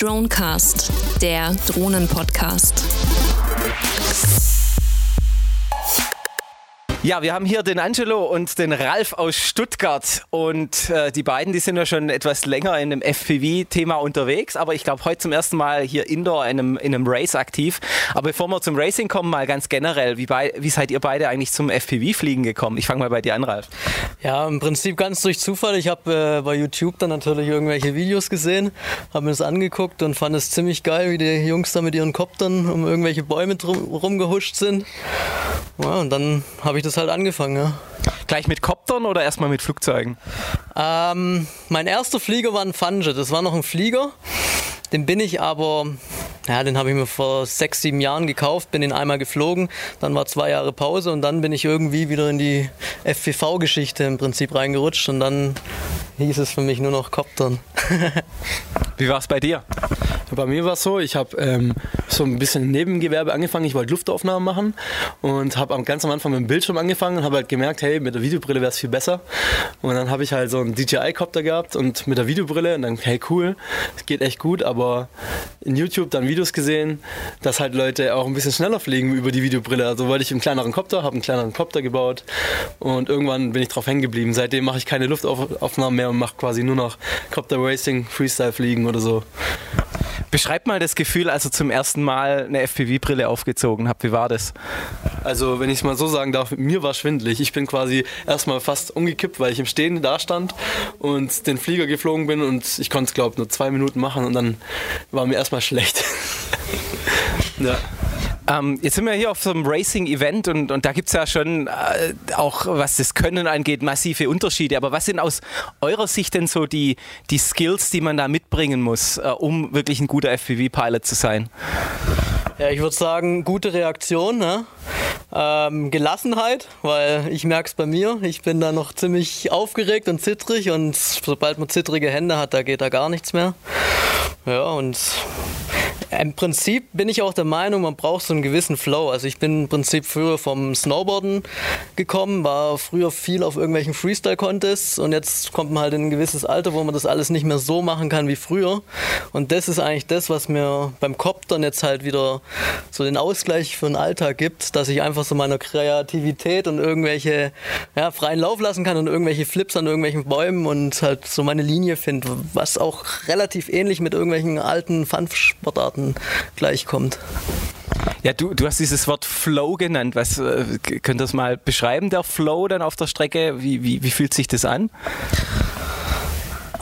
Dronecast, der Drohnen-Podcast. Ja, wir haben hier den Angelo und den Ralf aus Stuttgart und äh, die beiden, die sind ja schon etwas länger in dem FPV-Thema unterwegs, aber ich glaube heute zum ersten Mal hier Indoor in einem, in einem Race aktiv. Aber bevor wir zum Racing kommen, mal ganz generell, wie, bei, wie seid ihr beide eigentlich zum FPV-Fliegen gekommen? Ich fange mal bei dir an, Ralf. Ja, im Prinzip ganz durch Zufall. Ich habe äh, bei YouTube dann natürlich irgendwelche Videos gesehen, habe mir das angeguckt und fand es ziemlich geil, wie die Jungs da mit ihren Koptern um irgendwelche Bäume drum, rumgehuscht sind. Ja, und dann habe ich das halt angefangen. Ja. Gleich mit Koptern oder erstmal mit Flugzeugen? Ähm, mein erster Flieger war ein Fange. Das war noch ein Flieger. Den bin ich aber, ja, den habe ich mir vor sechs, sieben Jahren gekauft, bin ihn einmal geflogen, dann war zwei Jahre Pause und dann bin ich irgendwie wieder in die FPV-Geschichte im Prinzip reingerutscht und dann hieß es für mich nur noch Koptern. Wie war es bei dir? Bei mir war es so, ich habe ähm, so ein bisschen Nebengewerbe angefangen. Ich wollte Luftaufnahmen machen und habe ganz am Anfang mit dem Bildschirm angefangen und habe halt gemerkt, hey, mit der Videobrille wäre es viel besser. Und dann habe ich halt so einen DJI-Copter gehabt und mit der Videobrille und dann, hey, cool, es geht echt gut, aber in YouTube dann Videos gesehen, dass halt Leute auch ein bisschen schneller fliegen über die Videobrille. Also wollte ich einen kleineren Copter, habe einen kleineren Copter gebaut und irgendwann bin ich drauf hängen geblieben. Seitdem mache ich keine Luftaufnahmen mehr und mache quasi nur noch Copter Racing, Freestyle fliegen oder so. Beschreib mal das Gefühl, als ihr zum ersten Mal eine FPV-Brille aufgezogen habt. Wie war das? Also, wenn ich es mal so sagen darf, mir war schwindelig. Ich bin quasi erstmal fast umgekippt, weil ich im Stehen da stand und den Flieger geflogen bin und ich konnte es, glaube ich, nur zwei Minuten machen und dann war mir erstmal schlecht. ja. Ähm, jetzt sind wir hier auf so einem Racing-Event und, und da gibt es ja schon äh, auch, was das Können angeht, massive Unterschiede. Aber was sind aus eurer Sicht denn so die, die Skills, die man da mitbringen muss, äh, um wirklich ein guter FPV-Pilot zu sein? Ja, ich würde sagen, gute Reaktion, ne? ähm, Gelassenheit, weil ich merke es bei mir. Ich bin da noch ziemlich aufgeregt und zittrig und sobald man zittrige Hände hat, da geht da gar nichts mehr. Ja, und im Prinzip bin ich auch der Meinung, man braucht so einen gewissen Flow. Also ich bin im Prinzip früher vom Snowboarden gekommen, war früher viel auf irgendwelchen Freestyle-Contests und jetzt kommt man halt in ein gewisses Alter, wo man das alles nicht mehr so machen kann wie früher. Und das ist eigentlich das, was mir beim Koptern jetzt halt wieder so den Ausgleich für den Alltag gibt, dass ich einfach so meiner Kreativität und irgendwelche ja, freien Lauf lassen kann und irgendwelche Flips an irgendwelchen Bäumen und halt so meine Linie finde, was auch relativ ähnlich mit irgendwelchen alten Fun-Sportarten Arten gleichkommt. Ja, du, du hast dieses Wort Flow genannt. Was äh, könnt ihr das mal beschreiben, der Flow dann auf der Strecke? Wie, wie, wie fühlt sich das an?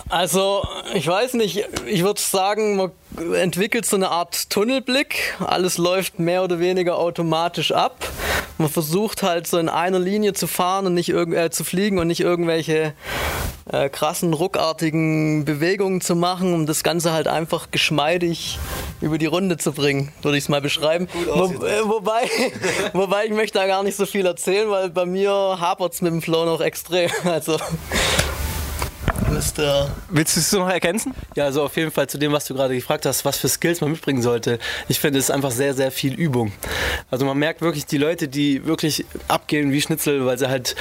Also, ich weiß nicht, ich würde sagen, man entwickelt so eine Art Tunnelblick. Alles läuft mehr oder weniger automatisch ab. Man versucht halt so in einer Linie zu fahren und nicht äh, zu fliegen und nicht irgendwelche äh, krassen, ruckartigen Bewegungen zu machen, um das Ganze halt einfach geschmeidig über die Runde zu bringen, würde ich es mal beschreiben. Wo, äh, wobei, wobei ich möchte da gar nicht so viel erzählen, weil bei mir hapert es mit dem Flow noch extrem. Also Mr. Willst du es noch ergänzen? Ja, also auf jeden Fall zu dem, was du gerade gefragt hast, was für Skills man mitbringen sollte. Ich finde, es ist einfach sehr, sehr viel Übung. Also man merkt wirklich die Leute, die wirklich abgehen wie Schnitzel, weil sie halt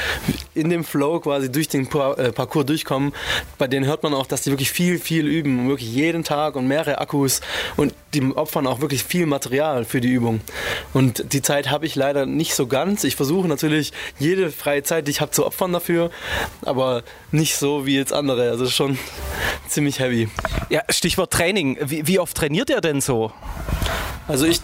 in dem Flow quasi durch den äh, Parcours durchkommen. Bei denen hört man auch, dass die wirklich viel, viel üben. Wirklich jeden Tag und mehrere Akkus. Und die opfern auch wirklich viel Material für die Übung. Und die Zeit habe ich leider nicht so ganz. Ich versuche natürlich jede freie Zeit, die ich habe, zu opfern dafür. Aber nicht so wie jetzt andere. Also schon ziemlich heavy. Ja, Stichwort Training. Wie, wie oft trainiert ihr denn so? Also ich,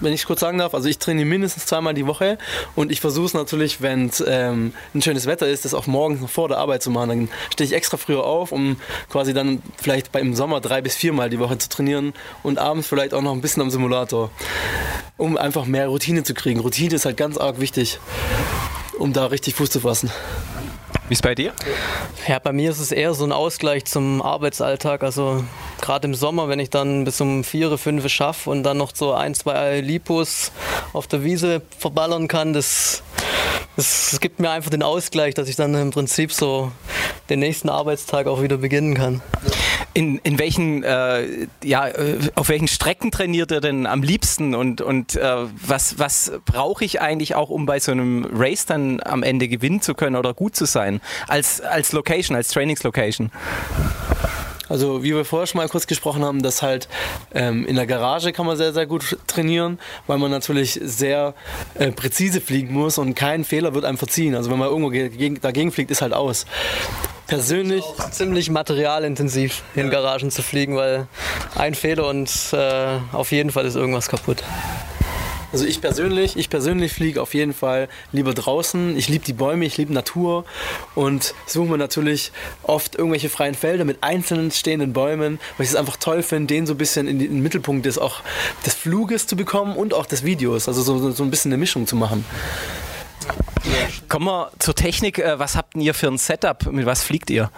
wenn ich kurz sagen darf, also ich trainiere mindestens zweimal die Woche und ich versuche es natürlich, wenn es ähm, ein schönes Wetter ist, das auch morgens noch vor der Arbeit zu machen. Dann stehe ich extra früher auf, um quasi dann vielleicht im Sommer drei bis viermal die Woche zu trainieren und abends vielleicht auch noch ein bisschen am Simulator, um einfach mehr Routine zu kriegen. Routine ist halt ganz arg wichtig, um da richtig Fuß zu fassen. Wie ist bei dir? Ja, bei mir ist es eher so ein Ausgleich zum Arbeitsalltag. Also gerade im Sommer, wenn ich dann bis um vier, fünf schaffe und dann noch so ein, zwei Lipos auf der Wiese verballern kann, das, das, das gibt mir einfach den Ausgleich, dass ich dann im Prinzip so den nächsten Arbeitstag auch wieder beginnen kann. In, in welchen, äh, ja, äh, auf welchen Strecken trainiert ihr denn am liebsten und, und äh, was, was brauche ich eigentlich auch, um bei so einem Race dann am Ende gewinnen zu können oder gut zu sein? Als, als Location, als Trainingslocation? Also wie wir vorher schon mal kurz gesprochen haben, dass halt ähm, in der Garage kann man sehr, sehr gut trainieren, weil man natürlich sehr äh, präzise fliegen muss und kein Fehler wird einem verziehen. Also wenn man irgendwo gegen, dagegen fliegt, ist halt aus. Persönlich ziemlich materialintensiv in Garagen zu fliegen, weil ein Fehler und äh, auf jeden Fall ist irgendwas kaputt. Also ich persönlich, ich persönlich fliege auf jeden Fall lieber draußen. Ich liebe die Bäume, ich liebe Natur und suche mir natürlich oft irgendwelche freien Felder mit einzelnen stehenden Bäumen, weil ich es einfach toll finde, den so ein bisschen in den Mittelpunkt des, auch des Fluges zu bekommen und auch des Videos. Also so, so ein bisschen eine Mischung zu machen. Kommen wir zur Technik. Äh, was habt ihr für ein Setup? Mit was fliegt ihr?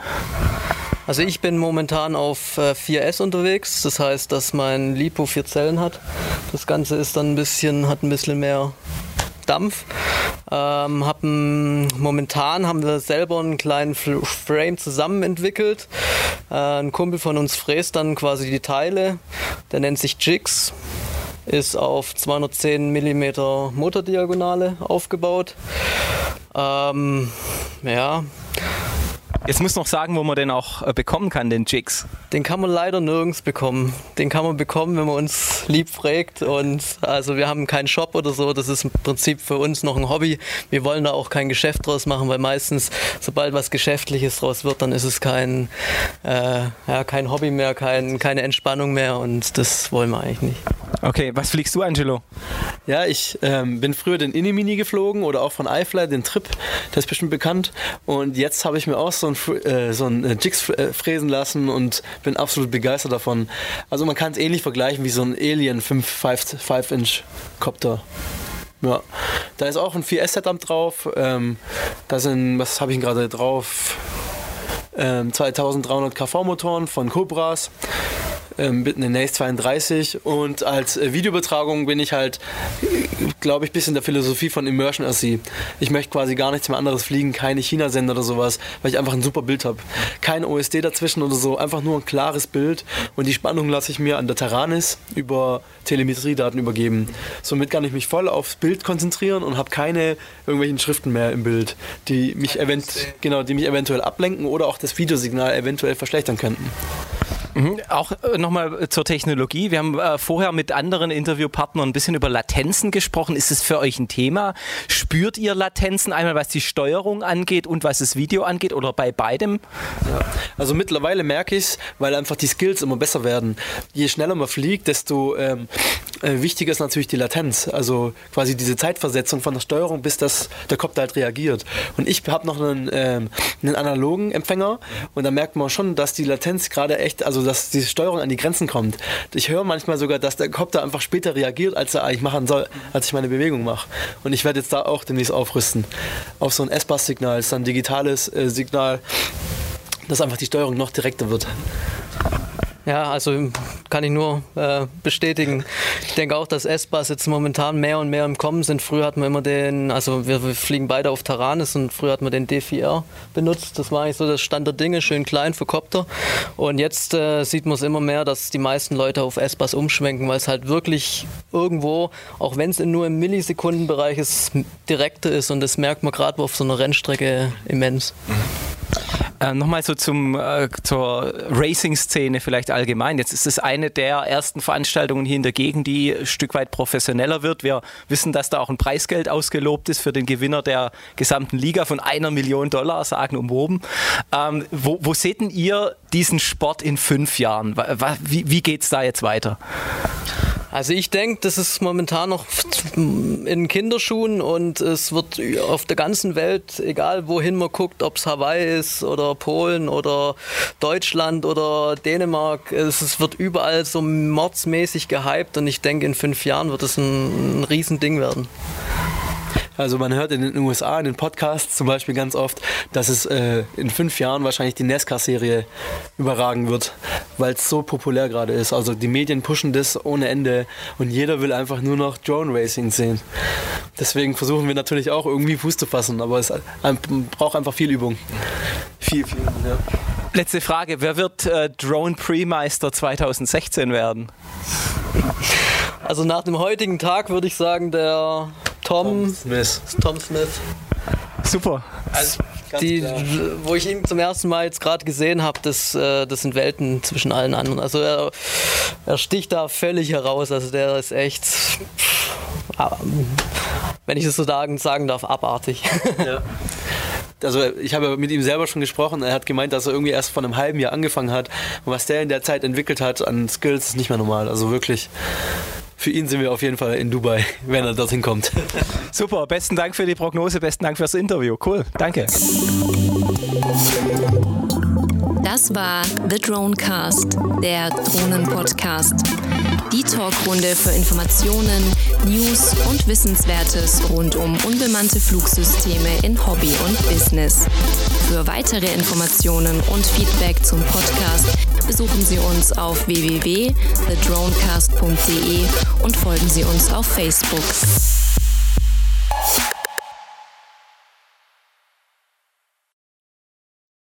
Also ich bin momentan auf 4S äh, unterwegs, das heißt, dass mein Lipo vier Zellen hat. Das Ganze ist dann ein bisschen, hat ein bisschen mehr Dampf. Ähm, hab momentan haben wir selber einen kleinen Frame zusammen entwickelt. Äh, ein Kumpel von uns fräst dann quasi die Teile. Der nennt sich Jigs. Ist auf 210 mm Motordiagonale aufgebaut. Ähm, ja, Jetzt muss noch sagen, wo man den auch äh, bekommen kann, den Jigs. Den kann man leider nirgends bekommen. Den kann man bekommen, wenn man uns lieb fragt. Und also wir haben keinen Shop oder so. Das ist im Prinzip für uns noch ein Hobby. Wir wollen da auch kein Geschäft draus machen, weil meistens, sobald was Geschäftliches draus wird, dann ist es kein, äh, ja, kein Hobby mehr, kein, keine Entspannung mehr. Und das wollen wir eigentlich nicht. Okay, was fliegst du, Angelo? Ja, ich ähm, bin früher den Inimini geflogen oder auch von iFly, den Trip, das ist bestimmt bekannt. Und jetzt habe ich mir auch so ein, äh, so ein äh, Jigs äh, fräsen lassen und bin absolut begeistert davon. Also man kann es ähnlich vergleichen wie so ein Alien 5-Inch Copter. Ja, da ist auch ein 4S-Setup drauf. Ähm, da sind, was habe ich gerade drauf? Ähm, 2300 kV-Motoren von Cobras ähm, mit einer Nace 32 und als äh, Videoübertragung bin ich halt, glaube ich, ein bisschen der Philosophie von Immersion RC. Ich möchte quasi gar nichts mehr anderes fliegen, keine China-Sender oder sowas, weil ich einfach ein super Bild habe. Kein OSD dazwischen oder so, einfach nur ein klares Bild und die Spannung lasse ich mir an der Taranis über Telemetriedaten übergeben. Somit kann ich mich voll aufs Bild konzentrieren und habe keine irgendwelchen Schriften mehr im Bild, die mich, event genau, die mich eventuell ablenken oder auch das Videosignal eventuell verschlechtern könnten. Mhm. Auch äh, nochmal zur Technologie. Wir haben äh, vorher mit anderen Interviewpartnern ein bisschen über Latenzen gesprochen. Ist es für euch ein Thema? Spürt ihr Latenzen einmal, was die Steuerung angeht und was das Video angeht oder bei beidem? Ja. Also mittlerweile merke ich es, weil einfach die Skills immer besser werden. Je schneller man fliegt, desto ähm, äh, wichtiger ist natürlich die Latenz. Also quasi diese Zeitversetzung von der Steuerung, bis das, der Kopf halt reagiert. Und ich habe noch einen, ähm, einen analogen Empfänger und da merkt man schon, dass die Latenz gerade echt, also dass die Steuerung an die Grenzen kommt. Ich höre manchmal sogar, dass der Kopf da einfach später reagiert, als er eigentlich machen soll, als ich meine Bewegung mache. Und ich werde jetzt da auch demnächst aufrüsten. Auf so ein S-Bass-Signal, ist dann ein digitales äh, Signal, dass einfach die Steuerung noch direkter wird. Ja, also kann ich nur äh, bestätigen. Ich denke auch, dass S-Bus jetzt momentan mehr und mehr im Kommen sind. Früher hatten wir immer den, also wir, wir fliegen beide auf Taranis und früher hatten wir den D4R benutzt. Das war eigentlich so das Stand der Dinge, schön klein für Copter. Und jetzt äh, sieht man es immer mehr, dass die meisten Leute auf S-Bus umschwenken, weil es halt wirklich irgendwo, auch wenn es nur im Millisekundenbereich ist, direkter ist und das merkt man gerade auf so einer Rennstrecke immens. Mhm. Äh, Nochmal so zum, äh, zur Racing-Szene vielleicht allgemein. Jetzt ist es eine der ersten Veranstaltungen hier in der Gegend, die ein Stück weit professioneller wird. Wir wissen, dass da auch ein Preisgeld ausgelobt ist für den Gewinner der gesamten Liga von einer Million Dollar, sagen umwoben. Ähm, wo, wo seht denn ihr diesen Sport in fünf Jahren? Wie, wie geht es da jetzt weiter? Also ich denke, das ist momentan noch in Kinderschuhen und es wird auf der ganzen Welt, egal wohin man guckt, ob es Hawaii ist oder Polen oder Deutschland oder Dänemark, es, wird überall so mordsmäßig gehypt und ich denke, in fünf Jahren wird es ein, ein Riesending werden. Also man hört in den USA, in den Podcasts zum Beispiel ganz oft, dass es äh, in fünf Jahren wahrscheinlich die NASCAR-Serie überragen wird, weil es so populär gerade ist. Also die Medien pushen das ohne Ende und jeder will einfach nur noch Drone Racing sehen. Deswegen versuchen wir natürlich auch irgendwie Fuß zu fassen, aber es braucht einfach viel Übung. Viel, viel, ja. Letzte Frage, wer wird äh, Drone Pre-Meister 2016 werden? Also nach dem heutigen Tag würde ich sagen, der Tom, Tom Smith. Tom Smith. Super. Also, die, wo ich ihn zum ersten Mal jetzt gerade gesehen habe, das, äh, das sind Welten zwischen allen anderen. Also er, er sticht da völlig heraus. Also der ist echt, wenn ich das so sagen, sagen darf, abartig. Ja. also ich habe mit ihm selber schon gesprochen, er hat gemeint, dass er irgendwie erst vor einem halben Jahr angefangen hat und was der in der Zeit entwickelt hat an Skills ist nicht mehr normal. Also wirklich, für ihn sind wir auf jeden Fall in Dubai, wenn er dorthin kommt. Super, besten Dank für die Prognose, besten Dank fürs Interview. Cool, danke. Das war The Dronecast, der Drohnen-Podcast. Die Talkrunde für Informationen, News und Wissenswertes rund um unbemannte Flugsysteme in Hobby und Business. Für weitere Informationen und Feedback zum Podcast besuchen Sie uns auf www.thedronecast.de und folgen Sie uns auf Facebook.